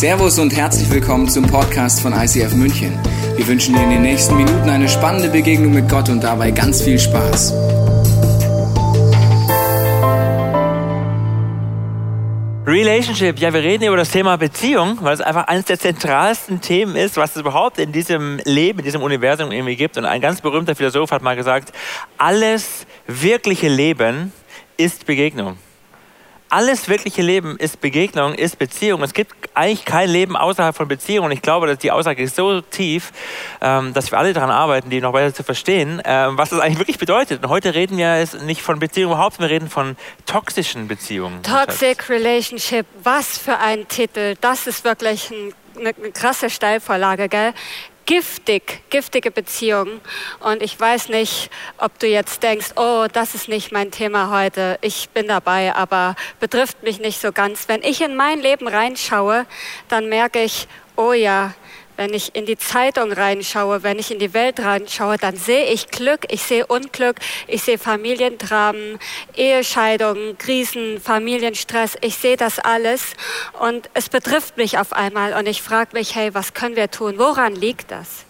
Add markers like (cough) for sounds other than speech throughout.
Servus und herzlich willkommen zum Podcast von ICF München. Wir wünschen dir in den nächsten Minuten eine spannende Begegnung mit Gott und dabei ganz viel Spaß. Relationship, ja, wir reden über das Thema Beziehung, weil es einfach eines der zentralsten Themen ist, was es überhaupt in diesem Leben, in diesem Universum irgendwie gibt. Und ein ganz berühmter Philosoph hat mal gesagt, alles wirkliche Leben ist Begegnung alles wirkliche Leben ist Begegnung, ist Beziehung. Es gibt eigentlich kein Leben außerhalb von Beziehung. Und ich glaube, dass die Aussage ist so tief, ähm, dass wir alle daran arbeiten, die noch weiter zu verstehen, ähm, was das eigentlich wirklich bedeutet. Und heute reden wir nicht von Beziehungen überhaupt, wir reden von toxischen Beziehungen. Toxic Relationship, was für ein Titel. Das ist wirklich ein eine krasse Steilvorlage, gell? Giftig, giftige Beziehungen. Und ich weiß nicht, ob du jetzt denkst, oh, das ist nicht mein Thema heute. Ich bin dabei, aber betrifft mich nicht so ganz. Wenn ich in mein Leben reinschaue, dann merke ich, oh ja, wenn ich in die Zeitung reinschaue, wenn ich in die Welt reinschaue, dann sehe ich Glück, ich sehe Unglück, ich sehe Familiendramen, Ehescheidungen, Krisen, Familienstress. Ich sehe das alles und es betrifft mich auf einmal und ich frage mich, hey, was können wir tun? Woran liegt das?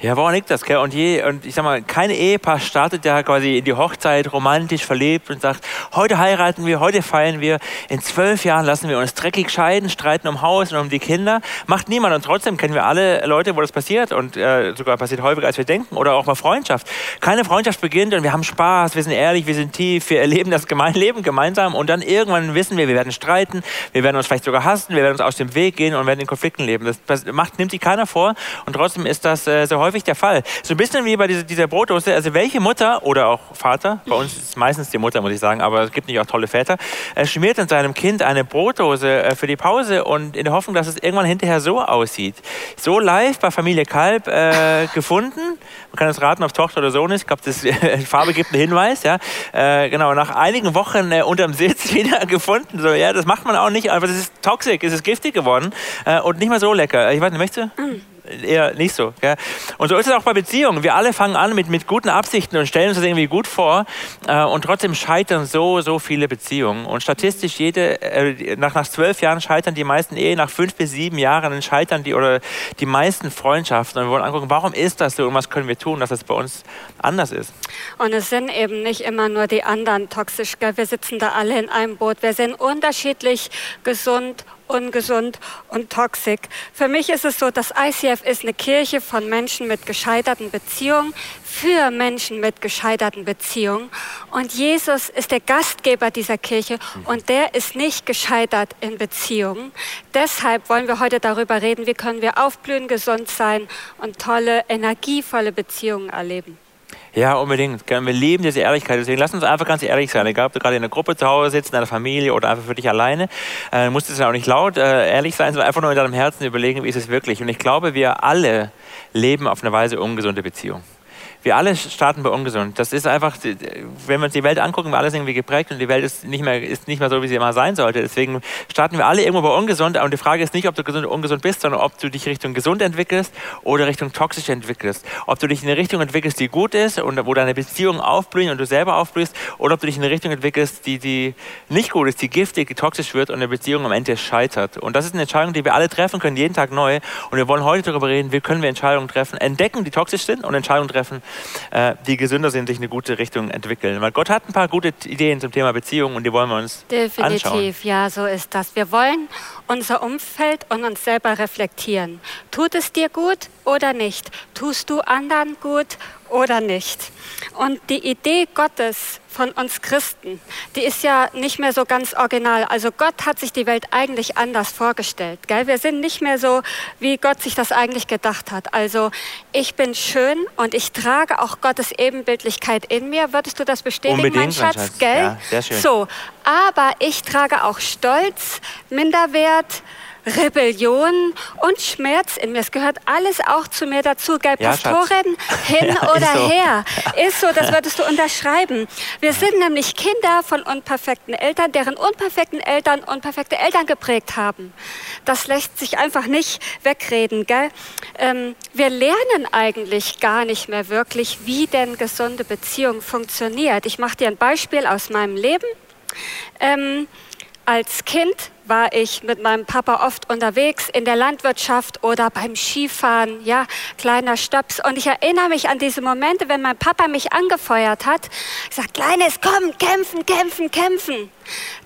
Ja, woran liegt das? Gell? Und, je, und ich sag mal, kein Ehepaar startet ja quasi in die Hochzeit romantisch verlebt und sagt, heute heiraten wir, heute feiern wir, in zwölf Jahren lassen wir uns dreckig scheiden, streiten um Haus und um die Kinder. Macht niemand. Und trotzdem kennen wir alle Leute, wo das passiert und äh, sogar passiert häufiger, als wir denken. Oder auch mal Freundschaft. Keine Freundschaft beginnt und wir haben Spaß, wir sind ehrlich, wir sind tief, wir (laughs) erleben das Leben gemeinsam und dann irgendwann wissen wir, wir werden streiten, wir werden uns vielleicht sogar hassen, wir werden uns aus dem Weg gehen und werden in Konflikten leben. Das, das macht, nimmt sich keiner vor und trotzdem ist das äh, so häufig häufig der Fall. So ein bisschen wie bei dieser, dieser Brotdose. Also welche Mutter oder auch Vater, bei uns ist es meistens die Mutter, muss ich sagen, aber es gibt nicht auch tolle Väter, äh, schmiert in seinem Kind eine Brotdose äh, für die Pause und in der Hoffnung, dass es irgendwann hinterher so aussieht. So live bei Familie Kalb äh, (laughs) gefunden. Man kann es raten, ob Tochter oder Sohn ist. Ich glaube, (laughs) die Farbe gibt einen Hinweis. Ja, äh, genau. Nach einigen Wochen äh, unterm Sitz (laughs) wieder gefunden. So, ja, das macht man auch nicht. Aber es ist toxisch, es ist giftig geworden äh, und nicht mehr so lecker. Ich weiß nicht, möchtest du? Mm eher nicht so. Gell? Und so ist es auch bei Beziehungen. Wir alle fangen an mit, mit guten Absichten und stellen uns das irgendwie gut vor äh, und trotzdem scheitern so, so viele Beziehungen. Und statistisch jede, äh, nach, nach zwölf Jahren scheitern die meisten Ehen, nach fünf bis sieben Jahren scheitern die oder die meisten Freundschaften. Und wir wollen angucken, warum ist das so und was können wir tun, dass es bei uns anders ist. Und es sind eben nicht immer nur die anderen toxisch. Gell? Wir sitzen da alle in einem Boot. Wir sind unterschiedlich gesund ungesund und toxisch. Für mich ist es so, dass ICF ist eine Kirche von Menschen mit gescheiterten Beziehungen, für Menschen mit gescheiterten Beziehungen. Und Jesus ist der Gastgeber dieser Kirche und der ist nicht gescheitert in Beziehungen. Deshalb wollen wir heute darüber reden, wie können wir aufblühen, gesund sein und tolle, energievolle Beziehungen erleben. Ja, unbedingt. Wir lieben diese Ehrlichkeit. Deswegen lass uns einfach ganz ehrlich sein. Egal, ob du gerade in einer Gruppe zu Hause sitzt, in einer Familie oder einfach für dich alleine. Äh, du musst es ja auch nicht laut äh, ehrlich sein, sondern einfach nur in deinem Herzen überlegen, wie ist es wirklich. Und ich glaube, wir alle leben auf eine Weise ungesunde Beziehung. Wir alle starten bei ungesund. Das ist einfach, wenn wir uns die Welt angucken, wir alles irgendwie geprägt und die Welt ist nicht mehr, ist nicht mehr so, wie sie immer sein sollte. Deswegen starten wir alle irgendwo bei ungesund. Und die Frage ist nicht, ob du gesund oder ungesund bist, sondern ob du dich Richtung gesund entwickelst oder Richtung toxisch entwickelst. Ob du dich in eine Richtung entwickelst, die gut ist und wo deine Beziehungen aufblühen und du selber aufblühst, oder ob du dich in eine Richtung entwickelst, die, die nicht gut ist, die giftig, die toxisch wird und eine Beziehung am Ende scheitert. Und das ist eine Entscheidung, die wir alle treffen können, jeden Tag neu. Und wir wollen heute darüber reden, wie können wir Entscheidungen treffen, entdecken, die toxisch sind und Entscheidungen treffen, äh, die gesünder sind, sich in eine gute Richtung entwickeln. Weil Gott hat ein paar gute Ideen zum Thema Beziehung und die wollen wir uns Definitiv, anschauen. Definitiv, ja, so ist das. Wir wollen unser Umfeld und uns selber reflektieren. Tut es dir gut oder nicht? Tust du anderen gut oder nicht? Und die Idee Gottes von uns Christen, die ist ja nicht mehr so ganz original. Also Gott hat sich die Welt eigentlich anders vorgestellt. Gell? Wir sind nicht mehr so, wie Gott sich das eigentlich gedacht hat. Also ich bin schön und ich trage auch Gottes Ebenbildlichkeit in mir. Würdest du das bestätigen, Unbedingt, mein Schatz? Schatz. Gell? Ja, sehr schön. So, aber ich trage auch Stolz, Minderwert, Rebellion und Schmerz in mir. Es gehört alles auch zu mir dazu. Gell, ja, Pastorin, hin (laughs) ja, oder so. her. (laughs) Ist so, das würdest du unterschreiben. Wir sind nämlich Kinder von unperfekten Eltern, deren unperfekten Eltern unperfekte Eltern geprägt haben. Das lässt sich einfach nicht wegreden. Gell? Ähm, wir lernen eigentlich gar nicht mehr wirklich, wie denn gesunde Beziehung funktioniert. Ich mache dir ein Beispiel aus meinem Leben. Ähm, als Kind war ich mit meinem Papa oft unterwegs in der Landwirtschaft oder beim Skifahren, ja, kleiner Stöps. Und ich erinnere mich an diese Momente, wenn mein Papa mich angefeuert hat, gesagt, Kleines, komm, kämpfen, kämpfen, kämpfen.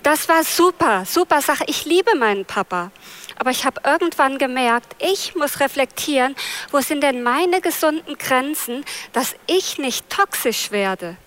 Das war super, super Sache. Ich liebe meinen Papa. Aber ich habe irgendwann gemerkt, ich muss reflektieren, wo sind denn meine gesunden Grenzen, dass ich nicht toxisch werde.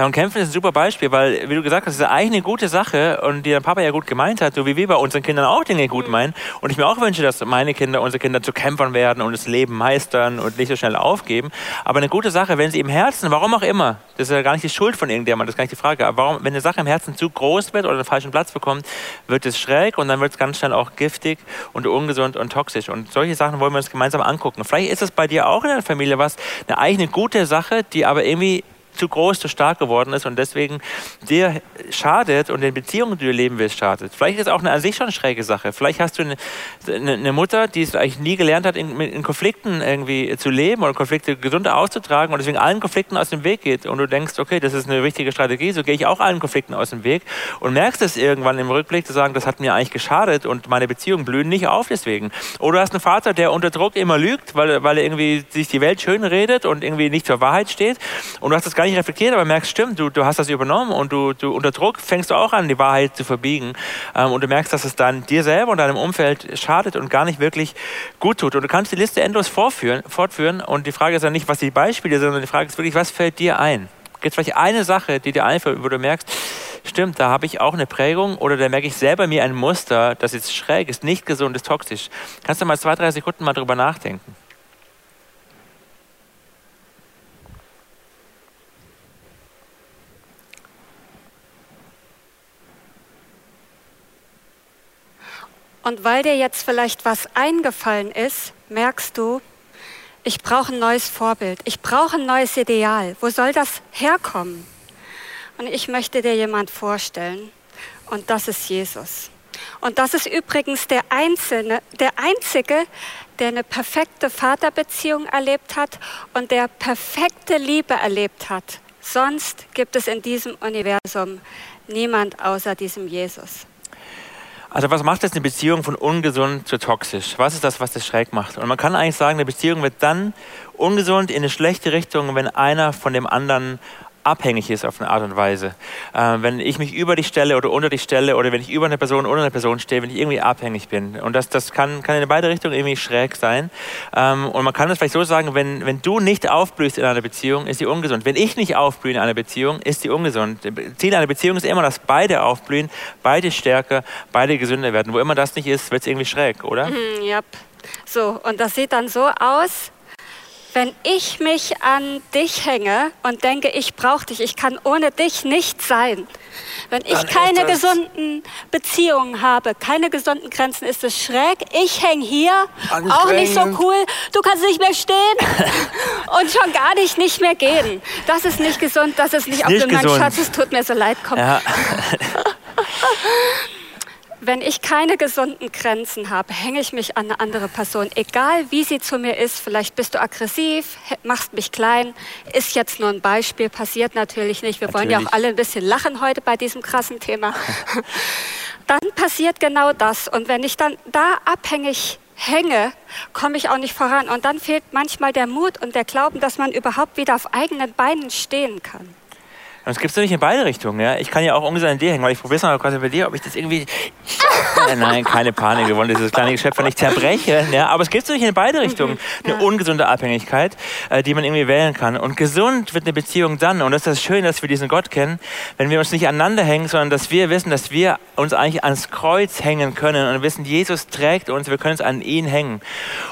Ja, und Kämpfen ist ein super Beispiel, weil, wie du gesagt hast, ist eigentlich eine gute Sache und die dein Papa ja gut gemeint hat, so wie wir bei unseren Kindern auch Dinge gut mhm. meinen. Und ich mir auch wünsche, dass meine Kinder, unsere Kinder zu Kämpfern werden und das Leben meistern und nicht so schnell aufgeben. Aber eine gute Sache, wenn sie im Herzen, warum auch immer, das ist ja gar nicht die Schuld von irgendjemandem, das ist gar nicht die Frage, aber warum, wenn eine Sache im Herzen zu groß wird oder einen falschen Platz bekommt, wird es schräg und dann wird es ganz schnell auch giftig und ungesund und toxisch. Und solche Sachen wollen wir uns gemeinsam angucken. Vielleicht ist es bei dir auch in deiner Familie was, eine eigene gute Sache, die aber irgendwie zu groß, zu stark geworden ist und deswegen dir schadet und den Beziehungen, die du leben willst, schadet. Vielleicht ist es auch eine an sich schon schräge Sache. Vielleicht hast du eine, eine Mutter, die es eigentlich nie gelernt hat, in, in, Konflikten irgendwie zu leben oder Konflikte gesund auszutragen und deswegen allen Konflikten aus dem Weg geht und du denkst, okay, das ist eine wichtige Strategie, so gehe ich auch allen Konflikten aus dem Weg und merkst es irgendwann im Rückblick zu sagen, das hat mir eigentlich geschadet und meine Beziehungen blühen nicht auf deswegen. Oder du hast einen Vater, der unter Druck immer lügt, weil, weil er irgendwie sich die Welt schön redet und irgendwie nicht zur Wahrheit steht und du hast das gar nicht reflektiert, aber merkst, stimmt, du, du hast das übernommen und du, du unter Druck fängst du auch an, die Wahrheit zu verbiegen. Ähm, und du merkst, dass es dann dir selber und deinem Umfeld schadet und gar nicht wirklich gut tut. Und du kannst die Liste endlos vorführen, fortführen. Und die Frage ist ja nicht, was die Beispiele sind, sondern die Frage ist wirklich, was fällt dir ein? Gibt es vielleicht eine Sache, die dir einfällt, wo du merkst, stimmt, da habe ich auch eine Prägung oder da merke ich selber mir ein Muster, das jetzt schräg ist, nicht gesund ist, toxisch. Kannst du mal zwei, drei Sekunden mal drüber nachdenken? Und weil dir jetzt vielleicht was eingefallen ist, merkst du, ich brauche ein neues Vorbild, ich brauche ein neues Ideal. Wo soll das herkommen? Und ich möchte dir jemand vorstellen. Und das ist Jesus. Und das ist übrigens der, Einzelne, der Einzige, der eine perfekte Vaterbeziehung erlebt hat und der perfekte Liebe erlebt hat. Sonst gibt es in diesem Universum niemand außer diesem Jesus. Also was macht jetzt eine Beziehung von ungesund zu toxisch? Was ist das, was das schräg macht? Und man kann eigentlich sagen, eine Beziehung wird dann ungesund in eine schlechte Richtung, wenn einer von dem anderen abhängig ist auf eine Art und Weise. Äh, wenn ich mich über dich stelle oder unter dich stelle oder wenn ich über eine Person oder eine Person stehe, wenn ich irgendwie abhängig bin. Und das, das kann, kann in beide Richtungen irgendwie schräg sein. Ähm, und man kann es vielleicht so sagen, wenn, wenn du nicht aufblühst in einer Beziehung, ist sie ungesund. Wenn ich nicht aufblühe in einer Beziehung, ist sie ungesund. Ziel einer Beziehung ist immer, dass beide aufblühen, beide stärker, beide gesünder werden. Wo immer das nicht ist, wird es irgendwie schräg, oder? Mhm, ja. So, und das sieht dann so aus, wenn ich mich an dich hänge und denke, ich brauche dich, ich kann ohne dich nicht sein, wenn ich keine gesunden Beziehungen habe, keine gesunden Grenzen, ist es schräg. Ich hänge hier, auch nicht so cool. Du kannst nicht mehr stehen (laughs) und schon gar nicht nicht mehr gehen. Das ist nicht gesund, das ist nicht, nicht Mein Schatz, es tut mir so leid, komm. Ja. (laughs) (laughs) wenn ich keine gesunden Grenzen habe, hänge ich mich an eine andere Person, egal wie sie zu mir ist. Vielleicht bist du aggressiv, machst mich klein. Ist jetzt nur ein Beispiel, passiert natürlich nicht. Wir natürlich. wollen ja auch alle ein bisschen lachen heute bei diesem krassen Thema. (laughs) dann passiert genau das. Und wenn ich dann da abhängig hänge, komme ich auch nicht voran. Und dann fehlt manchmal der Mut und der Glauben, dass man überhaupt wieder auf eigenen Beinen stehen kann. Und es gibt es nämlich in beide Richtungen. Ja? Ich kann ja auch ungefähr an dir hängen, weil ich probiere es mal quasi bei dir, ob ich das irgendwie. (laughs) Nein, keine Panik, wir wollen dieses kleine Geschäft nicht zerbrechen. Ja? Aber es gibt es nämlich in beide Richtungen. Eine ja. ungesunde Abhängigkeit, äh, die man irgendwie wählen kann. Und gesund wird eine Beziehung dann, und das ist das Schöne, dass wir diesen Gott kennen, wenn wir uns nicht aneinander hängen, sondern dass wir wissen, dass wir uns eigentlich ans Kreuz hängen können und wissen, Jesus trägt uns, wir können uns an ihn hängen.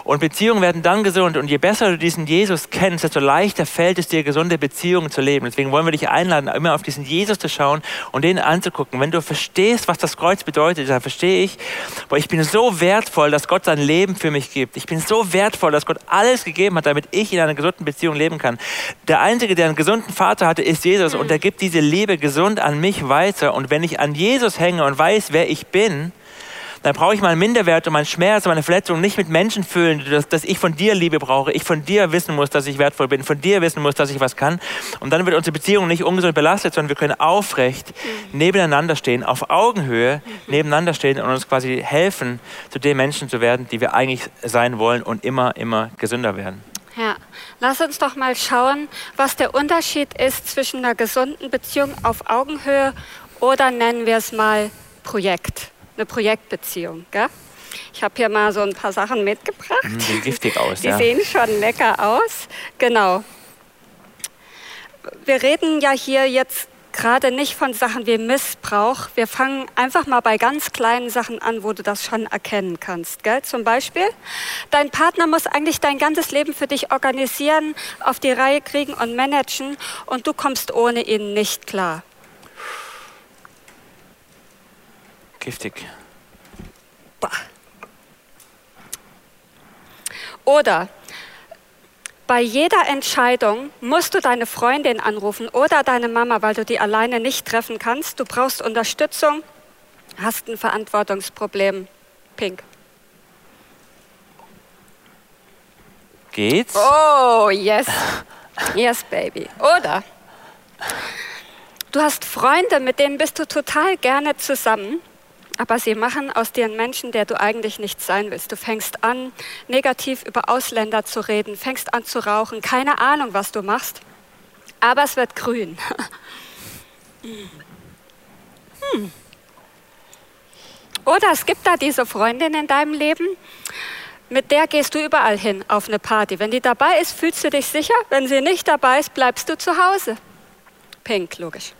Und Beziehungen werden dann gesund. Und je besser du diesen Jesus kennst, desto leichter fällt es dir, gesunde Beziehungen zu leben. Deswegen wollen wir dich einladen, immer auf diesen Jesus zu schauen und den anzugucken. Wenn du verstehst, was das Kreuz bedeutet, dann verstehe ich, boah, ich bin so wertvoll, dass Gott sein Leben für mich gibt. Ich bin so wertvoll, dass Gott alles gegeben hat, damit ich in einer gesunden Beziehung leben kann. Der Einzige, der einen gesunden Vater hatte, ist Jesus und er gibt diese Liebe gesund an mich weiter. Und wenn ich an Jesus hänge und weiß, wer ich bin, dann brauche ich meinen Minderwert und meinen Schmerz und meine Verletzung nicht mit Menschen füllen, dass, dass ich von dir Liebe brauche, ich von dir wissen muss, dass ich wertvoll bin, von dir wissen muss, dass ich was kann. Und dann wird unsere Beziehung nicht ungesund belastet, sondern wir können aufrecht nebeneinander stehen, auf Augenhöhe nebeneinander stehen und uns quasi helfen, zu den Menschen zu werden, die wir eigentlich sein wollen und immer, immer gesünder werden. Ja, lass uns doch mal schauen, was der Unterschied ist zwischen einer gesunden Beziehung auf Augenhöhe oder nennen wir es mal Projekt, eine Projektbeziehung. Gell? Ich habe hier mal so ein paar Sachen mitgebracht. Die sehen giftig (laughs) aus. Die ja. sehen schon lecker aus. Genau. Wir reden ja hier jetzt gerade nicht von Sachen wie Missbrauch. Wir fangen einfach mal bei ganz kleinen Sachen an, wo du das schon erkennen kannst. Gell? Zum Beispiel, dein Partner muss eigentlich dein ganzes Leben für dich organisieren, auf die Reihe kriegen und managen und du kommst ohne ihn nicht klar. Giftig. Bah. Oder bei jeder Entscheidung musst du deine Freundin anrufen oder deine Mama, weil du die alleine nicht treffen kannst. Du brauchst Unterstützung, hast ein Verantwortungsproblem. Pink. Geht's? Oh, yes. Yes, baby. Oder du hast Freunde, mit denen bist du total gerne zusammen, aber sie machen aus dir einen Menschen, der du eigentlich nicht sein willst. Du fängst an, negativ über Ausländer zu reden, fängst an zu rauchen, keine Ahnung, was du machst, aber es wird grün. (laughs) Hm. Oder es gibt da diese Freundin in deinem Leben, mit der gehst du überall hin auf eine Party. Wenn die dabei ist, fühlst du dich sicher. Wenn sie nicht dabei ist, bleibst du zu Hause. Pink, logisch.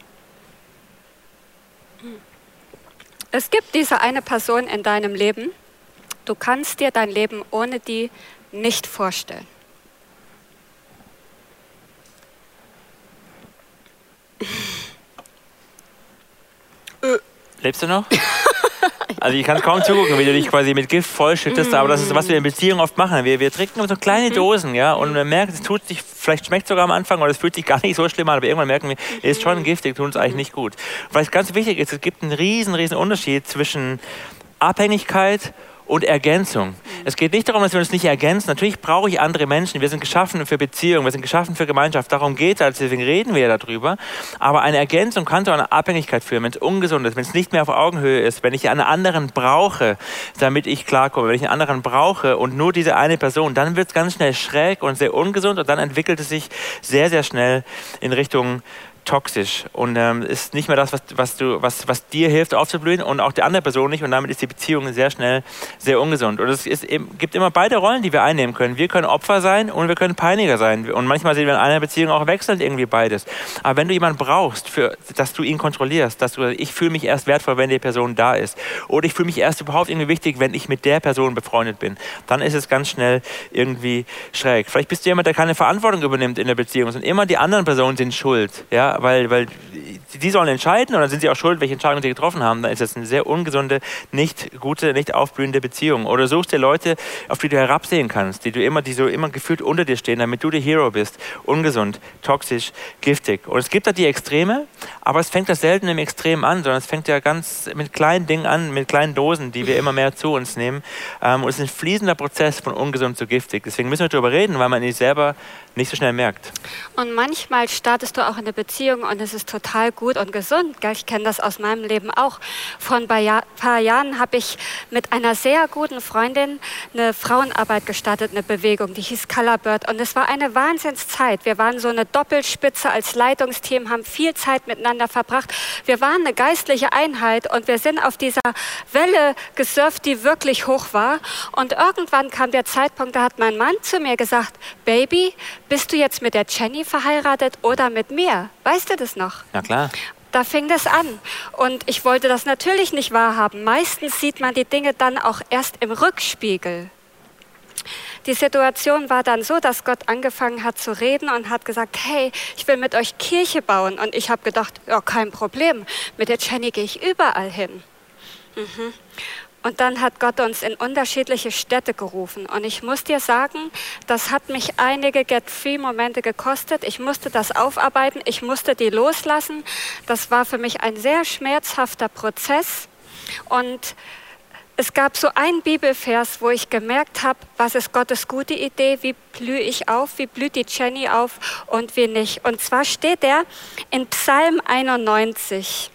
Es gibt diese eine Person in deinem Leben, du kannst dir dein Leben ohne die nicht vorstellen. Lebst du noch? (laughs) (laughs) Also ich kann kaum zugucken, wie du dich quasi mit Gift vollschüttest, aber das ist, was wir in Beziehungen oft machen. Wir, wir trinken so kleine Dosen, ja, und man merkt, es tut sich, vielleicht schmeckt es sogar am Anfang oder es fühlt sich gar nicht so schlimm an, aber irgendwann merken wir, es ist schon giftig, tut uns eigentlich nicht gut. Was ganz wichtig ist, es gibt einen riesen, riesen Unterschied zwischen Abhängigkeit und Ergänzung. Es geht nicht darum, dass wir uns nicht ergänzen. Natürlich brauche ich andere Menschen. Wir sind geschaffen für Beziehung, wir sind geschaffen für Gemeinschaft. Darum geht es, deswegen reden wir darüber. Aber eine Ergänzung kann zu einer Abhängigkeit führen, wenn es ungesund ist, wenn es nicht mehr auf Augenhöhe ist, wenn ich einen anderen brauche, damit ich klarkomme, wenn ich einen anderen brauche und nur diese eine Person, dann wird es ganz schnell schräg und sehr ungesund und dann entwickelt es sich sehr, sehr schnell in Richtung toxisch und ähm, ist nicht mehr das, was, was, du, was, was dir hilft aufzublühen und auch der andere Person nicht und damit ist die Beziehung sehr schnell sehr ungesund. Und es ist, gibt immer beide Rollen, die wir einnehmen können. Wir können Opfer sein und wir können Peiniger sein und manchmal sehen wir in einer Beziehung auch wechselnd irgendwie beides. Aber wenn du jemanden brauchst, für, dass du ihn kontrollierst, dass du, ich fühle mich erst wertvoll, wenn die Person da ist oder ich fühle mich erst überhaupt irgendwie wichtig, wenn ich mit der Person befreundet bin, dann ist es ganz schnell irgendwie schräg. Vielleicht bist du jemand, der keine Verantwortung übernimmt in der Beziehung und immer die anderen Personen sind schuld, ja, weil, weil die sollen entscheiden und dann sind sie auch schuld, welche Entscheidungen sie getroffen haben. Dann ist das eine sehr ungesunde, nicht gute, nicht aufblühende Beziehung. Oder suchst dir Leute, auf die du herabsehen kannst, die du immer, die so immer gefühlt unter dir stehen, damit du der Hero bist. Ungesund, toxisch, giftig. Und es gibt da die Extreme, aber es fängt das selten im Extrem an, sondern es fängt ja ganz mit kleinen Dingen an, mit kleinen Dosen, die wir immer mehr zu uns nehmen. Ähm, und es ist ein fließender Prozess von ungesund zu giftig. Deswegen müssen wir darüber reden, weil man ihn selber nicht so schnell merkt. Und manchmal startest du auch in eine Beziehung und es ist total gut und gesund. Gell? Ich kenne das aus meinem Leben auch. Vor ein paar, Jahr, paar Jahren habe ich mit einer sehr guten Freundin eine Frauenarbeit gestartet, eine Bewegung, die hieß Colorbird. Und es war eine Wahnsinnszeit. Wir waren so eine Doppelspitze als Leitungsteam, haben viel Zeit miteinander verbracht. Wir waren eine geistliche Einheit und wir sind auf dieser Welle gesurft, die wirklich hoch war. Und irgendwann kam der Zeitpunkt, da hat mein Mann zu mir gesagt, Baby, bist du jetzt mit der Jenny verheiratet oder mit mir? Weißt du das noch? Ja, klar. Da fing das an. Und ich wollte das natürlich nicht wahrhaben. Meistens sieht man die Dinge dann auch erst im Rückspiegel. Die Situation war dann so, dass Gott angefangen hat zu reden und hat gesagt, hey, ich will mit euch Kirche bauen. Und ich habe gedacht, ja, kein Problem, mit der Jenny gehe ich überall hin. Mhm. Und dann hat Gott uns in unterschiedliche Städte gerufen. Und ich muss dir sagen, das hat mich einige Get-Free-Momente gekostet. Ich musste das aufarbeiten, ich musste die loslassen. Das war für mich ein sehr schmerzhafter Prozess. Und es gab so einen Bibelvers, wo ich gemerkt habe, was ist Gottes gute Idee, wie blühe ich auf, wie blüht die Jenny auf und wie nicht. Und zwar steht er in Psalm 91.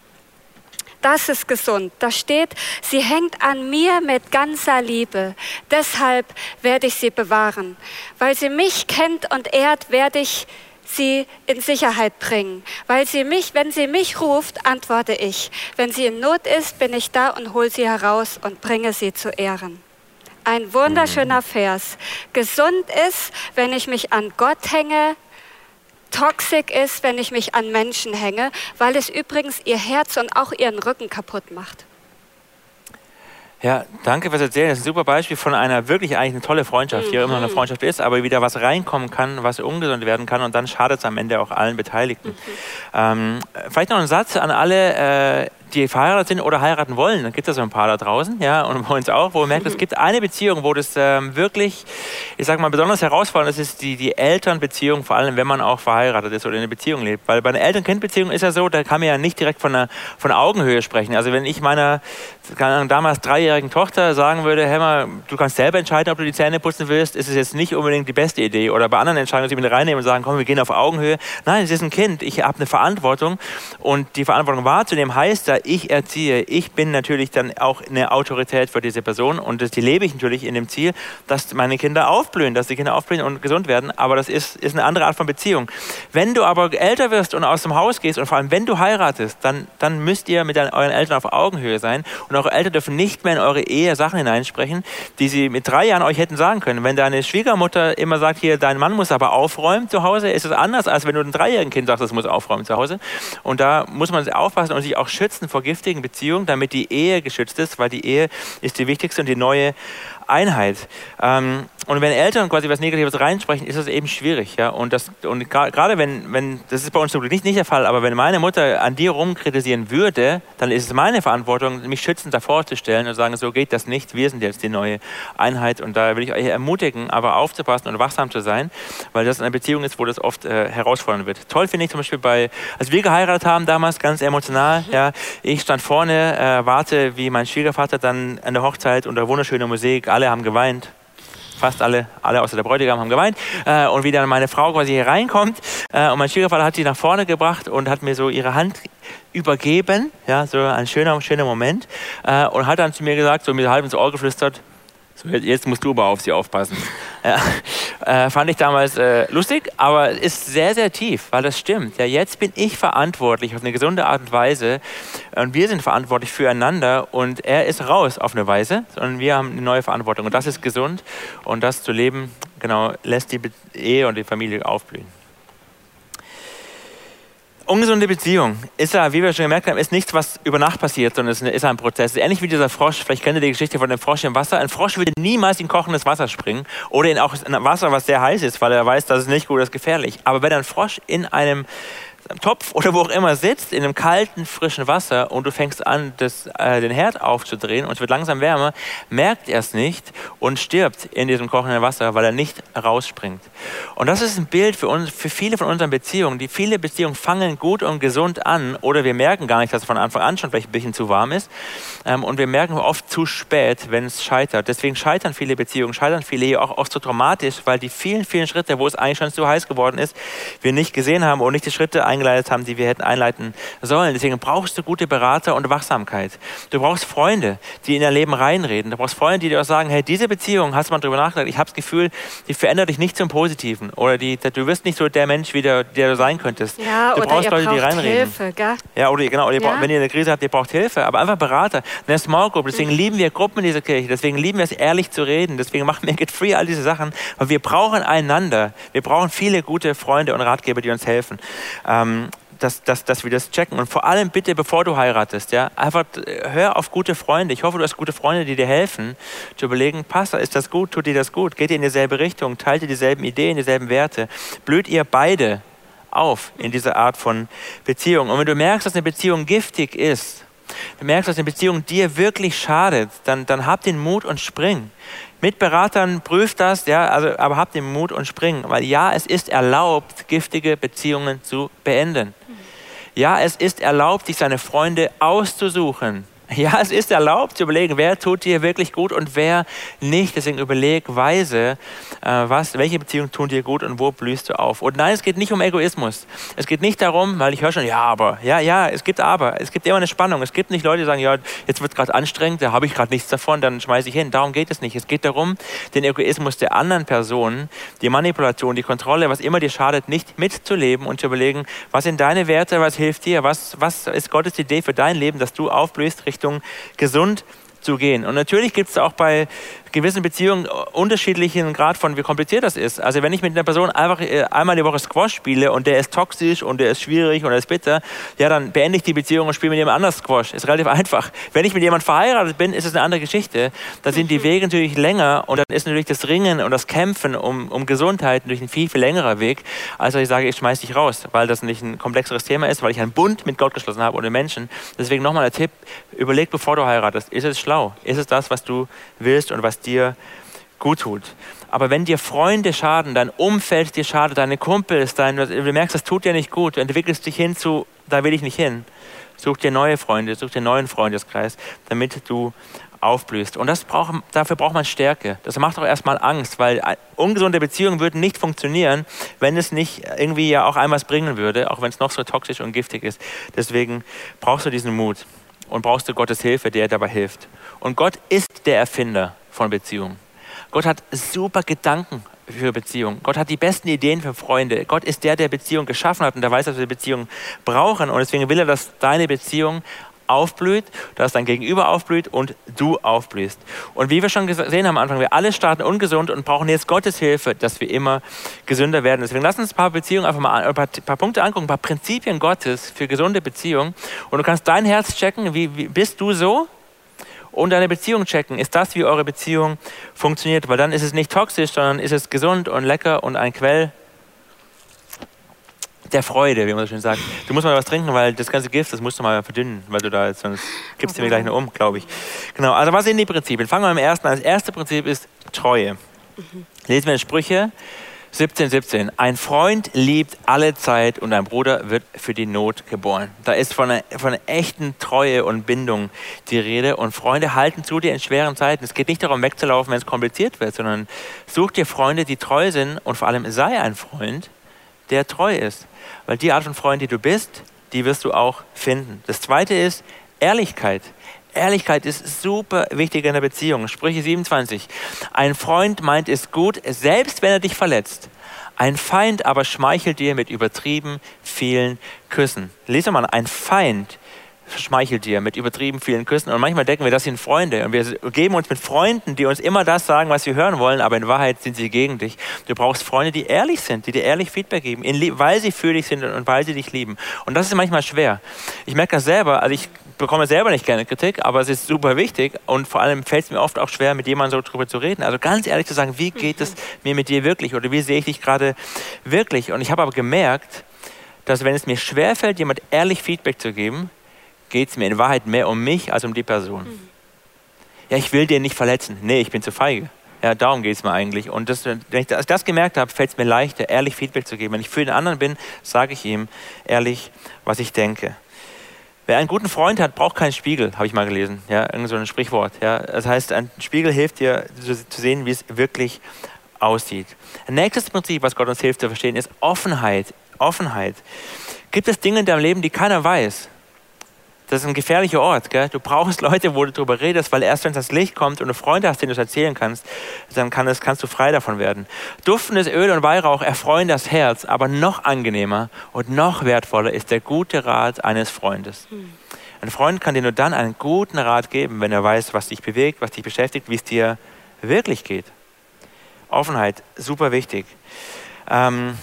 Das ist gesund. Da steht, sie hängt an mir mit ganzer Liebe. Deshalb werde ich sie bewahren. Weil sie mich kennt und ehrt, werde ich sie in Sicherheit bringen. Weil sie mich, wenn sie mich ruft, antworte ich. Wenn sie in Not ist, bin ich da und hole sie heraus und bringe sie zu Ehren. Ein wunderschöner Vers. Gesund ist, wenn ich mich an Gott hänge. Toxisch ist, wenn ich mich an Menschen hänge, weil es übrigens ihr Herz und auch ihren Rücken kaputt macht. Ja, danke fürs Erzählen. Das ist ein super Beispiel von einer wirklich eigentlich eine tolle Freundschaft, die ja immer noch eine mhm. Freundschaft ist, aber wieder was reinkommen kann, was ungesund werden kann und dann schadet es am Ende auch allen Beteiligten. Mhm. Ähm, vielleicht noch ein Satz an alle, äh, die verheiratet sind oder heiraten wollen. Dann gibt es so ein paar da draußen, ja, und bei uns auch, wo man merkt, es gibt eine Beziehung, wo das ähm, wirklich, ich sag mal, besonders herausfordernd ist, ist die, die Elternbeziehung, vor allem wenn man auch verheiratet ist oder in einer Beziehung lebt. Weil bei einer Eltern-Kind-Beziehung ist ja so, da kann man ja nicht direkt von, einer, von Augenhöhe sprechen. Also wenn ich meiner damals dreijährigen Tochter sagen würde, Hämmer, du kannst selber entscheiden, ob du die Zähne putzen willst, ist es jetzt nicht unbedingt die beste Idee. Oder bei anderen Entscheidungen, die mit reinnehmen und sagen, komm, wir gehen auf Augenhöhe. Nein, es ist ein Kind, ich habe eine Verantwortung und die Verantwortung wahrzunehmen heißt da, ich erziehe, ich bin natürlich dann auch eine Autorität für diese Person und das, die lebe ich natürlich in dem Ziel, dass meine Kinder aufblühen, dass die Kinder aufblühen und gesund werden. Aber das ist, ist eine andere Art von Beziehung. Wenn du aber älter wirst und aus dem Haus gehst und vor allem wenn du heiratest, dann, dann müsst ihr mit euren Eltern auf Augenhöhe sein und eure Eltern dürfen nicht mehr in eure Ehe Sachen hineinsprechen, die sie mit drei Jahren euch hätten sagen können. Wenn deine Schwiegermutter immer sagt, hier, dein Mann muss aber aufräumen zu Hause, ist es anders, als wenn du einem dreijährigen Kind sagst, das muss aufräumen zu Hause. Und da muss man aufpassen und sich auch schützen vor giftigen Beziehungen, damit die Ehe geschützt ist, weil die Ehe ist die wichtigste und die neue Einheit. Ähm, und wenn Eltern quasi was Negatives reinsprechen, ist das eben schwierig. Ja? Und, das, und gerade wenn, wenn, das ist bei uns nicht, nicht der Fall, aber wenn meine Mutter an dir rumkritisieren würde, dann ist es meine Verantwortung, mich schützend davor zu stellen und sagen, so geht das nicht, wir sind jetzt die neue Einheit. Und da will ich euch ermutigen, aber aufzupassen und wachsam zu sein, weil das eine Beziehung ist, wo das oft äh, herausfordernd wird. Toll finde ich zum Beispiel bei, als wir geheiratet haben damals, ganz emotional, mhm. ja, ich stand vorne, äh, warte, wie mein Schwiegervater dann an der Hochzeit unter wunderschöner Musik, alle haben geweint fast alle, alle außer der Bräutigam haben geweint. Äh, und wie dann meine Frau quasi hier reinkommt äh, und mein Schwiegervater hat sie nach vorne gebracht und hat mir so ihre Hand übergeben, ja, so ein schöner, schöner Moment äh, und hat dann zu mir gesagt, so mir halb ins Ohr geflüstert, so, jetzt musst du aber auf sie aufpassen. Ja, äh, fand ich damals äh, lustig, aber ist sehr, sehr tief, weil das stimmt. Ja, jetzt bin ich verantwortlich auf eine gesunde Art und Weise und wir sind verantwortlich füreinander und er ist raus auf eine Weise, sondern wir haben eine neue Verantwortung und das ist gesund und das zu leben, genau, lässt die Ehe und die Familie aufblühen. Ungesunde Beziehung ist ja, wie wir schon gemerkt haben, ist nichts, was über Nacht passiert, sondern es ist ein Prozess. Ähnlich wie dieser Frosch. Vielleicht kennt ihr die Geschichte von dem Frosch im Wasser. Ein Frosch würde niemals in kochendes Wasser springen oder in auch Wasser, was sehr heiß ist, weil er weiß, das ist nicht gut, ist gefährlich. Aber wenn ein Frosch in einem Topf oder wo auch immer sitzt, in einem kalten, frischen Wasser und du fängst an, das, äh, den Herd aufzudrehen und es wird langsam wärmer, merkt er es nicht und stirbt in diesem kochenden Wasser, weil er nicht rausspringt. Und das ist ein Bild für uns, für viele von unseren Beziehungen. Die viele Beziehungen fangen gut und gesund an oder wir merken gar nicht, dass es von Anfang an schon vielleicht ein bisschen zu warm ist. Ähm, und wir merken oft zu spät, wenn es scheitert. Deswegen scheitern viele Beziehungen, scheitern viele auch oft so traumatisch, weil die vielen, vielen Schritte, wo es eigentlich schon zu heiß geworden ist, wir nicht gesehen haben und nicht die Schritte eingeleitet haben, die wir hätten einleiten sollen. Deswegen brauchst du gute Berater und Wachsamkeit. Du brauchst Freunde, die in dein Leben reinreden. Du brauchst Freunde, die dir auch sagen, hey, diese Beziehung, hast du mal drüber nachgedacht, ich habe das Gefühl, die verändert dich nicht zum Positiven. Oder die, du wirst nicht so der Mensch, wie der, der du sein könntest. Ja, du brauchst Leute, die reinreden. Hilfe, gell? Ja, oder genau, oder ja. braucht, wenn ihr eine Krise habt, ihr braucht Hilfe, aber einfach Berater. Eine Small Group, deswegen mhm. lieben wir Gruppen in dieser Kirche, deswegen lieben wir es, ehrlich zu reden, deswegen machen wir (laughs) Get Free, all diese Sachen, weil wir brauchen einander. Wir brauchen viele gute Freunde und Ratgeber, die uns helfen. Ähm, dass, dass, dass wir das checken. Und vor allem bitte, bevor du heiratest, ja, einfach äh, hör auf gute Freunde. Ich hoffe, du hast gute Freunde, die dir helfen, zu überlegen, passt, ist das gut, tut dir das gut, geht ihr in dieselbe Richtung, teilt ihr dieselben Ideen, dieselben Werte, blüht ihr beide auf in dieser Art von Beziehung. Und wenn du merkst, dass eine Beziehung giftig ist, du merkst, dass eine Beziehung dir wirklich schadet, dann, dann hab den Mut und spring. Mit Beratern prüft das, ja, also, aber habt den Mut und spring, weil ja, es ist erlaubt, giftige Beziehungen zu beenden. Ja, es ist erlaubt, sich seine Freunde auszusuchen, (laughs) Ja, es ist erlaubt zu überlegen, wer tut dir wirklich gut und wer nicht. Deswegen überleg weise, äh, was, welche Beziehungen tun dir gut und wo blühst du auf. Und nein, es geht nicht um Egoismus. Es geht nicht darum, weil ich höre schon, ja, aber, ja, ja, es gibt aber. Es gibt immer eine Spannung. Es gibt nicht Leute, die sagen, ja, jetzt wird es gerade anstrengend, da habe ich gerade nichts davon, dann schmeiße ich hin. Darum geht es nicht. Es geht darum, den Egoismus der anderen Person, die Manipulation, die Kontrolle, was immer dir schadet, nicht mitzuleben und zu überlegen, was sind deine Werte, was hilft dir, was, was ist Gottes Idee für dein Leben, dass du aufblühst, Richtung gesund zu gehen. Und natürlich gibt es auch bei gewissen Beziehungen unterschiedlichen Grad von, wie kompliziert das ist. Also wenn ich mit einer Person einfach äh, einmal die Woche Squash spiele und der ist toxisch und der ist schwierig und er ist bitter, ja, dann beende ich die Beziehung und spiele mit jemand anders Squash. Ist relativ einfach. Wenn ich mit jemandem verheiratet bin, ist es eine andere Geschichte. Da sind die Wege natürlich länger und dann ist natürlich das Ringen und das Kämpfen um, um Gesundheit natürlich ein viel, viel längerer Weg, als ich sage, ich schmeiße dich raus, weil das nicht ein komplexeres Thema ist, weil ich einen Bund mit Gott geschlossen habe und den Menschen. Deswegen nochmal der Tipp, überleg, bevor du heiratest, ist es schlau? Ist es das, was du willst und was dir gut tut. Aber wenn dir Freunde schaden, dein Umfeld dir schadet, deine Kumpels, dein, du merkst, das tut dir nicht gut, du entwickelst dich hin zu, da will ich nicht hin. Such dir neue Freunde, such dir einen neuen Freundeskreis, damit du aufblühst. Und das braucht, dafür braucht man Stärke. Das macht auch erstmal Angst, weil ungesunde Beziehungen würden nicht funktionieren, wenn es nicht irgendwie ja auch einmal bringen würde, auch wenn es noch so toxisch und giftig ist. Deswegen brauchst du diesen Mut und brauchst du Gottes Hilfe, der dabei hilft. Und Gott ist der Erfinder von Beziehungen. Gott hat super Gedanken für Beziehungen. Gott hat die besten Ideen für Freunde. Gott ist der, der Beziehungen geschaffen hat und der weiß, dass wir Beziehungen brauchen. Und deswegen will er, dass deine Beziehung aufblüht, dass dein Gegenüber aufblüht und du aufblühst. Und wie wir schon gesehen haben am Anfang, wir alle starten ungesund und brauchen jetzt Gottes Hilfe, dass wir immer gesünder werden. Deswegen lass uns ein paar Beziehungen einfach mal, ein paar, paar Punkte angucken, ein paar Prinzipien Gottes für gesunde Beziehungen. Und du kannst dein Herz checken, wie, wie bist du so? Und deine Beziehung checken. Ist das, wie eure Beziehung funktioniert? Weil dann ist es nicht toxisch, sondern ist es gesund und lecker und ein Quell der Freude, wie man so schön sagt. Du musst mal was trinken, weil das ganze Gift, das musst du mal verdünnen, weil du da jetzt, sonst gibst du mir gleich noch um, glaube ich. Genau, also was sind die Prinzipien? Fangen wir mit dem ersten an. Das erste Prinzip ist Treue. Lesen wir in Sprüche 17, 17. Ein Freund liebt alle Zeit und ein Bruder wird für die Not geboren. Da ist von einer, von einer echten Treue und Bindung die Rede und Freunde halten zu dir in schweren Zeiten. Es geht nicht darum, wegzulaufen, wenn es kompliziert wird, sondern such dir Freunde, die treu sind und vor allem sei ein Freund, der treu ist. Weil die Art von Freund, die du bist, die wirst du auch finden. Das zweite ist Ehrlichkeit. Ehrlichkeit ist super wichtig in der Beziehung. Sprüche 27. Ein Freund meint es gut, selbst wenn er dich verletzt. Ein Feind aber schmeichelt dir mit übertrieben vielen Küssen. Lese mal, ein Feind schmeichelt dir mit übertrieben vielen Küssen. Und manchmal denken wir, das sind Freunde. Und wir geben uns mit Freunden, die uns immer das sagen, was wir hören wollen, aber in Wahrheit sind sie gegen dich. Du brauchst Freunde, die ehrlich sind, die dir ehrlich Feedback geben, weil sie für dich sind und weil sie dich lieben. Und das ist manchmal schwer. Ich merke das selber. Also ich bekomme selber nicht gerne Kritik, aber es ist super wichtig und vor allem fällt es mir oft auch schwer, mit jemandem so drüber zu reden. Also ganz ehrlich zu sagen, wie geht es mir mit dir wirklich oder wie sehe ich dich gerade wirklich? Und ich habe aber gemerkt, dass wenn es mir schwerfällt, jemand ehrlich Feedback zu geben, geht es mir in Wahrheit mehr um mich als um die Person. Mhm. Ja, ich will den nicht verletzen. Nee, ich bin zu feige. Ja, darum geht es mir eigentlich. Und das, wenn ich das, das gemerkt habe, fällt es mir leichter, ehrlich Feedback zu geben. Wenn ich für den anderen bin, sage ich ihm ehrlich, was ich denke. Wer einen guten Freund hat, braucht keinen Spiegel, habe ich mal gelesen. Ja, irgend so ein Sprichwort. Ja, das heißt, ein Spiegel hilft dir zu, zu sehen, wie es wirklich aussieht. Ein nächstes Prinzip, was Gott uns hilft zu verstehen, ist Offenheit. Offenheit. Gibt es Dinge in deinem Leben, die keiner weiß? Das ist ein gefährlicher Ort. Gell? Du brauchst Leute, wo du darüber redest, weil erst wenn es ans Licht kommt und du Freunde hast, denen du es erzählen kannst, dann kann es, kannst du frei davon werden. Duftendes Öl und Weihrauch erfreuen das Herz, aber noch angenehmer und noch wertvoller ist der gute Rat eines Freundes. Ein Freund kann dir nur dann einen guten Rat geben, wenn er weiß, was dich bewegt, was dich beschäftigt, wie es dir wirklich geht. Offenheit, super wichtig. Ähm,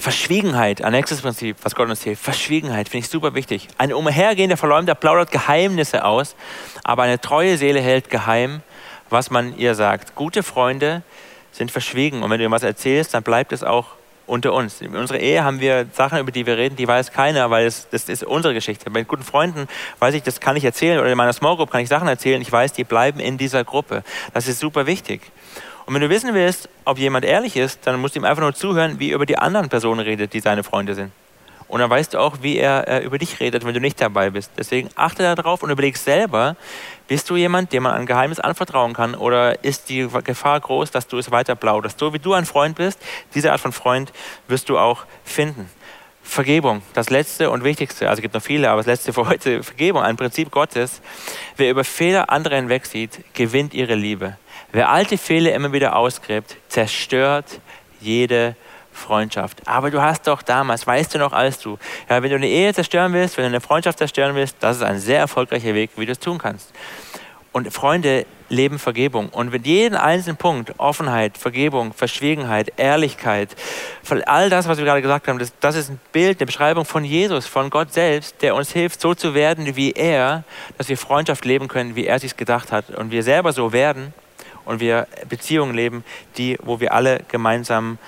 Verschwiegenheit, ein nächstes Prinzip, was Gott uns hilft. Verschwiegenheit finde ich super wichtig. Ein umhergehender Verleumder plaudert Geheimnisse aus, aber eine treue Seele hält geheim, was man ihr sagt. Gute Freunde sind verschwiegen und wenn du ihm was erzählst, dann bleibt es auch unter uns. In unserer Ehe haben wir Sachen, über die wir reden, die weiß keiner, weil es, das ist unsere Geschichte. Bei guten Freunden weiß ich, das kann ich erzählen oder in meiner Small Group kann ich Sachen erzählen. Ich weiß, die bleiben in dieser Gruppe. Das ist super wichtig. Und wenn du wissen willst, ob jemand ehrlich ist, dann musst du ihm einfach nur zuhören, wie er über die anderen Personen redet, die seine Freunde sind. Und dann weißt du auch, wie er äh, über dich redet, wenn du nicht dabei bist. Deswegen achte darauf und überleg selber, bist du jemand, dem man ein Geheimnis anvertrauen kann oder ist die Gefahr groß, dass du es weiter plauderst? So wie du ein Freund bist, diese Art von Freund wirst du auch finden. Vergebung, das letzte und wichtigste, also es gibt noch viele, aber das letzte für heute, Vergebung, ein Prinzip Gottes. Wer über Fehler anderer hinwegsieht, gewinnt ihre Liebe. Wer alte Fehler immer wieder ausgräbt, zerstört jede Freundschaft. Aber du hast doch damals, weißt du noch als du, ja, wenn du eine Ehe zerstören willst, wenn du eine Freundschaft zerstören willst, das ist ein sehr erfolgreicher Weg, wie du es tun kannst. Und Freunde leben Vergebung. Und wenn jeden einzelnen Punkt, Offenheit, Vergebung, Verschwiegenheit, Ehrlichkeit, all das, was wir gerade gesagt haben, das, das ist ein Bild, eine Beschreibung von Jesus, von Gott selbst, der uns hilft, so zu werden wie er, dass wir Freundschaft leben können, wie er sich gedacht hat. Und wir selber so werden und wir Beziehungen leben, die, wo wir alle gemeinsam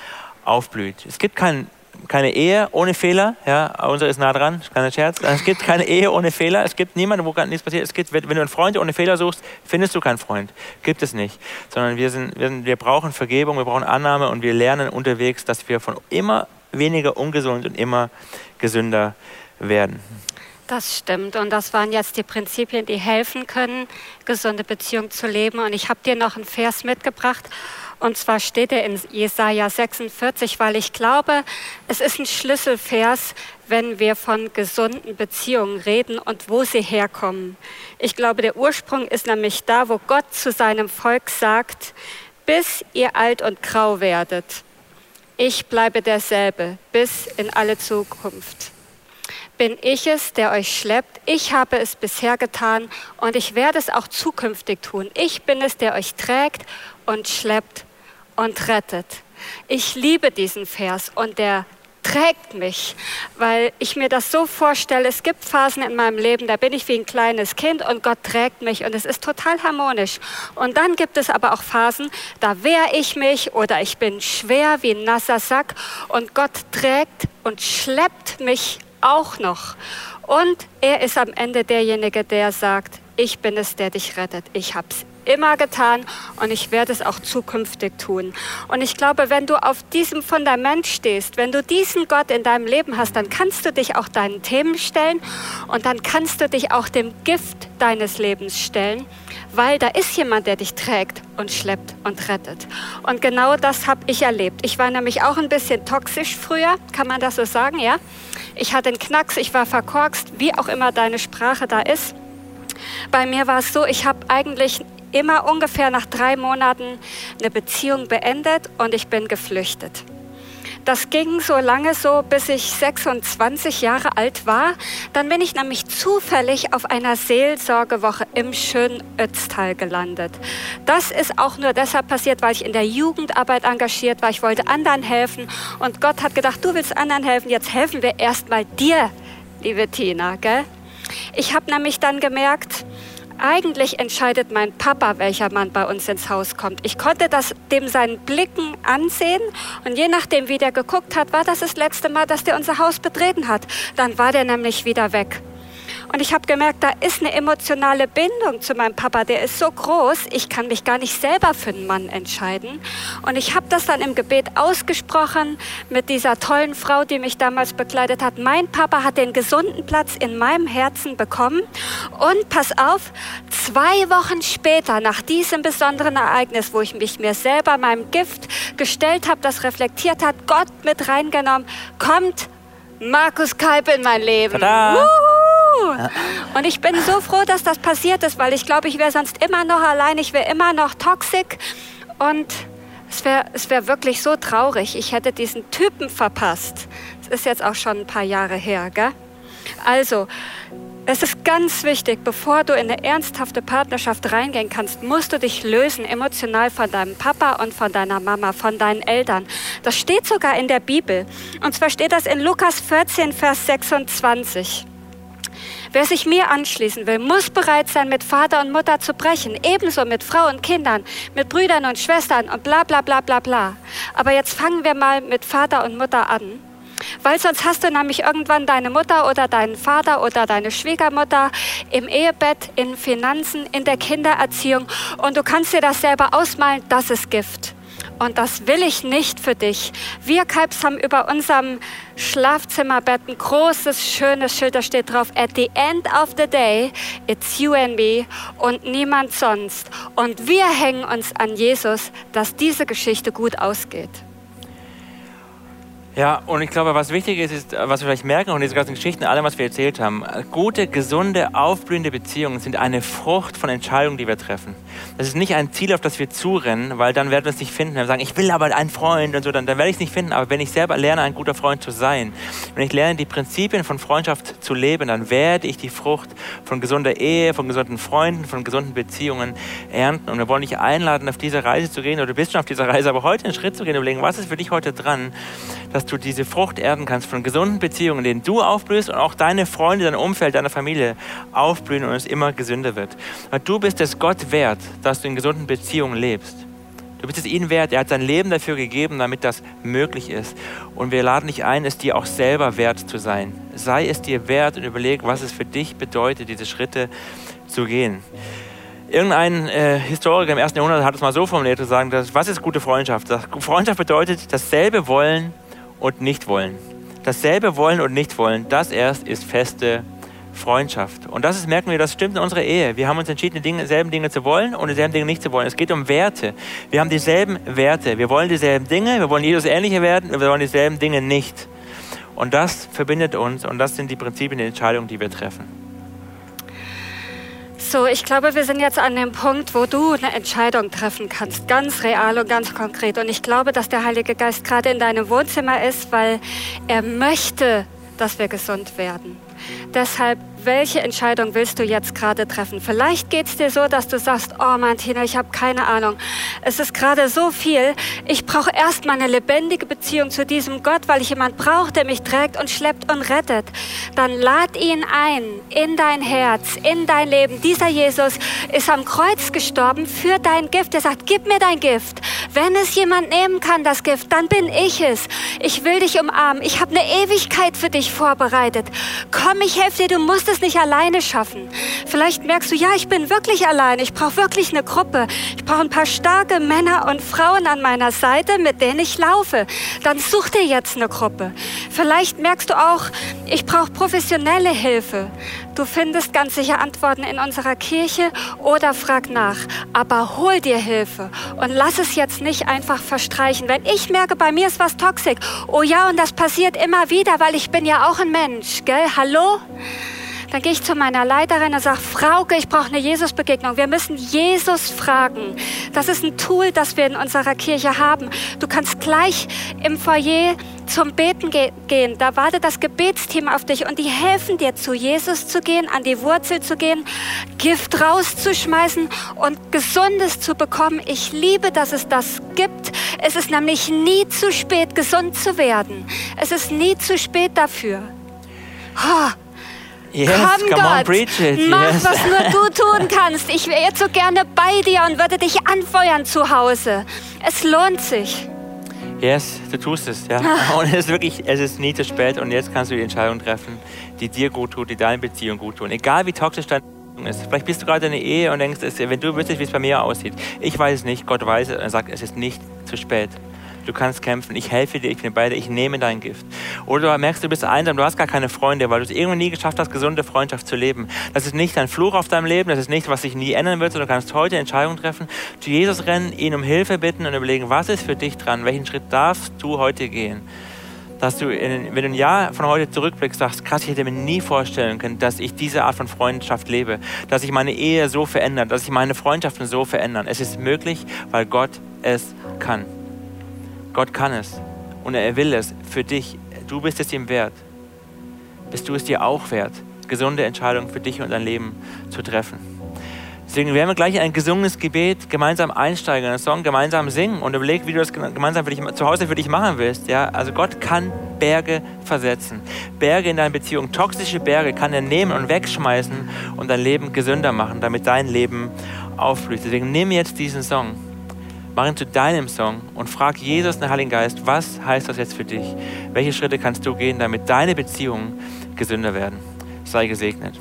aufblüht. Es gibt kein, keine Ehe ohne Fehler. Ja, unser ist nah dran, kein Scherz. Es gibt keine Ehe ohne Fehler. Es gibt niemanden, wo gar nichts passiert. Es gibt, wenn du einen Freund ohne Fehler suchst, findest du keinen Freund. Gibt es nicht. Sondern wir, sind, wir, sind, wir brauchen Vergebung, wir brauchen Annahme und wir lernen unterwegs, dass wir von immer weniger ungesund und immer gesünder werden. Das stimmt. Und das waren jetzt die Prinzipien, die helfen können, gesunde Beziehungen zu leben. Und ich habe dir noch einen Vers mitgebracht. Und zwar steht er in Jesaja 46, weil ich glaube, es ist ein Schlüsselvers, wenn wir von gesunden Beziehungen reden und wo sie herkommen. Ich glaube, der Ursprung ist nämlich da, wo Gott zu seinem Volk sagt, bis ihr alt und grau werdet. Ich bleibe derselbe bis in alle Zukunft. Bin ich es, der euch schleppt? Ich habe es bisher getan und ich werde es auch zukünftig tun. Ich bin es, der euch trägt und schleppt und rettet. Ich liebe diesen Vers und der trägt mich, weil ich mir das so vorstelle, es gibt Phasen in meinem Leben, da bin ich wie ein kleines Kind und Gott trägt mich und es ist total harmonisch. Und dann gibt es aber auch Phasen, da wehre ich mich oder ich bin schwer wie ein nasser Sack und Gott trägt und schleppt mich auch noch. Und er ist am Ende derjenige, der sagt, ich bin es, der dich rettet. Ich habe es immer getan und ich werde es auch zukünftig tun. Und ich glaube, wenn du auf diesem Fundament stehst, wenn du diesen Gott in deinem Leben hast, dann kannst du dich auch deinen Themen stellen und dann kannst du dich auch dem Gift deines Lebens stellen, weil da ist jemand, der dich trägt und schleppt und rettet. Und genau das habe ich erlebt. Ich war nämlich auch ein bisschen toxisch früher, kann man das so sagen, ja? Ich hatte einen Knacks, ich war verkorkst, wie auch immer deine Sprache da ist. Bei mir war es so, ich habe eigentlich immer ungefähr nach drei Monaten eine Beziehung beendet und ich bin geflüchtet. Das ging so lange so, bis ich 26 Jahre alt war. Dann bin ich nämlich zufällig auf einer Seelsorgewoche im schönen Ötztal gelandet. Das ist auch nur deshalb passiert, weil ich in der Jugendarbeit engagiert war. Ich wollte anderen helfen und Gott hat gedacht, du willst anderen helfen, jetzt helfen wir erstmal dir, liebe Tina. Gell? Ich habe nämlich dann gemerkt, eigentlich entscheidet mein Papa, welcher Mann bei uns ins Haus kommt. Ich konnte das dem seinen Blicken ansehen und je nachdem, wie der geguckt hat, war das das letzte Mal, dass der unser Haus betreten hat. Dann war der nämlich wieder weg. Und ich habe gemerkt, da ist eine emotionale Bindung zu meinem Papa, der ist so groß, ich kann mich gar nicht selber für einen Mann entscheiden. Und ich habe das dann im Gebet ausgesprochen mit dieser tollen Frau, die mich damals begleitet hat. Mein Papa hat den gesunden Platz in meinem Herzen bekommen. Und pass auf, zwei Wochen später, nach diesem besonderen Ereignis, wo ich mich mir selber meinem Gift gestellt habe, das reflektiert hat, Gott mit reingenommen, kommt Markus Kalb in mein Leben. Tada! Und ich bin so froh, dass das passiert ist, weil ich glaube, ich wäre sonst immer noch allein, ich wäre immer noch toxisch und es wäre es wär wirklich so traurig. Ich hätte diesen Typen verpasst. Das ist jetzt auch schon ein paar Jahre her, gell? Also, es ist ganz wichtig, bevor du in eine ernsthafte Partnerschaft reingehen kannst, musst du dich lösen emotional von deinem Papa und von deiner Mama, von deinen Eltern. Das steht sogar in der Bibel. Und zwar steht das in Lukas 14, Vers 26. Wer sich mir anschließen will, muss bereit sein, mit Vater und Mutter zu brechen. Ebenso mit Frau und Kindern, mit Brüdern und Schwestern und bla bla bla bla bla. Aber jetzt fangen wir mal mit Vater und Mutter an. Weil sonst hast du nämlich irgendwann deine Mutter oder deinen Vater oder deine Schwiegermutter im Ehebett, in Finanzen, in der Kindererziehung und du kannst dir das selber ausmalen, das ist Gift. Und das will ich nicht für dich. Wir Kalbs haben über unserem Schlafzimmerbett ein großes, schönes Schild, da steht drauf, at the end of the day, it's you and me und niemand sonst. Und wir hängen uns an Jesus, dass diese Geschichte gut ausgeht. Ja, und ich glaube, was wichtig ist, ist, was wir vielleicht merken von diesen ganzen Geschichten, allem, was wir erzählt haben, gute, gesunde, aufblühende Beziehungen sind eine Frucht von Entscheidungen, die wir treffen. Das ist nicht ein Ziel, auf das wir zurennen, weil dann werden wir es nicht finden. Wenn wir sagen, ich will aber einen Freund und so, dann, dann werde ich es nicht finden. Aber wenn ich selber lerne, ein guter Freund zu sein, wenn ich lerne, die Prinzipien von Freundschaft zu leben, dann werde ich die Frucht von gesunder Ehe, von gesunden Freunden, von gesunden Beziehungen ernten. Und wir wollen dich einladen, auf diese Reise zu gehen, oder du bist schon auf dieser Reise, aber heute einen Schritt zu gehen und überlegen, was ist für dich heute dran, dass du diese Frucht ernten kannst von gesunden Beziehungen, in denen du aufblühst und auch deine Freunde, dein Umfeld, deine Familie aufblühen und es immer gesünder wird. Weil du bist es Gott wert, dass du in gesunden Beziehungen lebst. Du bist es ihm wert. Er hat sein Leben dafür gegeben, damit das möglich ist. Und wir laden dich ein, es dir auch selber wert zu sein. Sei es dir wert und überleg, was es für dich bedeutet, diese Schritte zu gehen. Irgendein äh, Historiker im ersten Jahrhundert hat es mal so formuliert, zu sagen, dass, was ist gute Freundschaft? Freundschaft bedeutet dasselbe wollen und nicht wollen. Dasselbe wollen und nicht wollen, das erst ist feste Freundschaft. Und das ist, merken wir, das stimmt in unserer Ehe. Wir haben uns entschieden, dieselben Dinge zu wollen und dieselben Dinge nicht zu wollen. Es geht um Werte. Wir haben dieselben Werte. Wir wollen dieselben Dinge, wir wollen Jesus ähnlicher werden, wir wollen dieselben Dinge nicht. Und das verbindet uns und das sind die Prinzipien der Entscheidungen, die wir treffen. So, ich glaube, wir sind jetzt an dem Punkt, wo du eine Entscheidung treffen kannst, ganz real und ganz konkret. Und ich glaube, dass der Heilige Geist gerade in deinem Wohnzimmer ist, weil er möchte, dass wir gesund werden. Deshalb welche Entscheidung willst du jetzt gerade treffen? Vielleicht geht es dir so, dass du sagst, oh Martina, ich habe keine Ahnung. Es ist gerade so viel. Ich brauche erstmal eine lebendige Beziehung zu diesem Gott, weil ich jemand brauche, der mich trägt und schleppt und rettet. Dann lad ihn ein in dein Herz, in dein Leben. Dieser Jesus ist am Kreuz gestorben für dein Gift. Er sagt, gib mir dein Gift. Wenn es jemand nehmen kann, das Gift, dann bin ich es. Ich will dich umarmen. Ich habe eine Ewigkeit für dich vorbereitet. Komm, ich helfe dir. Du musst es nicht alleine schaffen. Vielleicht merkst du, ja, ich bin wirklich alleine. Ich brauche wirklich eine Gruppe. Ich brauche ein paar starke Männer und Frauen an meiner Seite, mit denen ich laufe. Dann such dir jetzt eine Gruppe. Vielleicht merkst du auch, ich brauche professionelle Hilfe. Du findest ganz sicher Antworten in unserer Kirche oder frag nach. Aber hol dir Hilfe und lass es jetzt nicht einfach verstreichen. Wenn ich merke, bei mir ist was toxisch, oh ja, und das passiert immer wieder, weil ich bin ja auch ein Mensch, gell? Hallo? Dann gehe ich zu meiner Leiterin und sage, Frauke, ich brauche eine Jesus-Begegnung. Wir müssen Jesus fragen. Das ist ein Tool, das wir in unserer Kirche haben. Du kannst gleich im Foyer zum Beten ge gehen. Da wartet das Gebetsteam auf dich und die helfen dir, zu Jesus zu gehen, an die Wurzel zu gehen, Gift rauszuschmeißen und Gesundes zu bekommen. Ich liebe, dass es das gibt. Es ist nämlich nie zu spät, gesund zu werden. Es ist nie zu spät dafür. Oh, Yes, Komm come Gott, on, preach it. mach, yes. was nur du (laughs) tun kannst. Ich wäre jetzt so gerne bei dir und würde dich anfeuern zu Hause. Es lohnt sich. Yes, du tust es, ja. (laughs) Und es ist wirklich, es ist nie zu spät und jetzt kannst du die Entscheidung treffen, die dir gut tut, die deine Beziehung gut tut. Egal wie toxisch deine Beziehung ist. Vielleicht bist du gerade in einer Ehe und denkst, wenn du wüsstest, wie es bei mir aussieht. Ich weiß es nicht, Gott weiß es und er sagt, es ist nicht zu spät. Du kannst kämpfen, ich helfe dir, ich bin bei dir, ich nehme dein Gift. Oder du merkst, du bist einsam, du hast gar keine Freunde, weil du es irgendwie nie geschafft hast, gesunde Freundschaft zu leben. Das ist nicht ein Fluch auf deinem Leben, das ist nicht, was sich nie ändern wird, sondern du kannst heute Entscheidungen treffen, zu Jesus rennen, ihn um Hilfe bitten und überlegen, was ist für dich dran, welchen Schritt darfst du heute gehen? Dass du, in, wenn du ein Jahr von heute zurückblickst, sagst, krass, ich hätte mir nie vorstellen können, dass ich diese Art von Freundschaft lebe, dass sich meine Ehe so verändert, dass sich meine Freundschaften so verändern. Es ist möglich, weil Gott es kann. Gott kann es und er will es für dich. Du bist es ihm wert. Bist du es dir auch wert, gesunde Entscheidungen für dich und dein Leben zu treffen. Deswegen werden wir gleich ein gesungenes Gebet gemeinsam einsteigen, einen Song gemeinsam singen und überleg, wie du das gemeinsam für dich, zu Hause für dich machen willst. Ja? Also Gott kann Berge versetzen. Berge in deiner Beziehung, toxische Berge kann er nehmen und wegschmeißen und dein Leben gesünder machen, damit dein Leben aufblüht. Deswegen nimm jetzt diesen Song Mach ihn zu deinem Song und frag Jesus, den Heiligen Geist, was heißt das jetzt für dich? Welche Schritte kannst du gehen, damit deine Beziehungen gesünder werden? Sei gesegnet.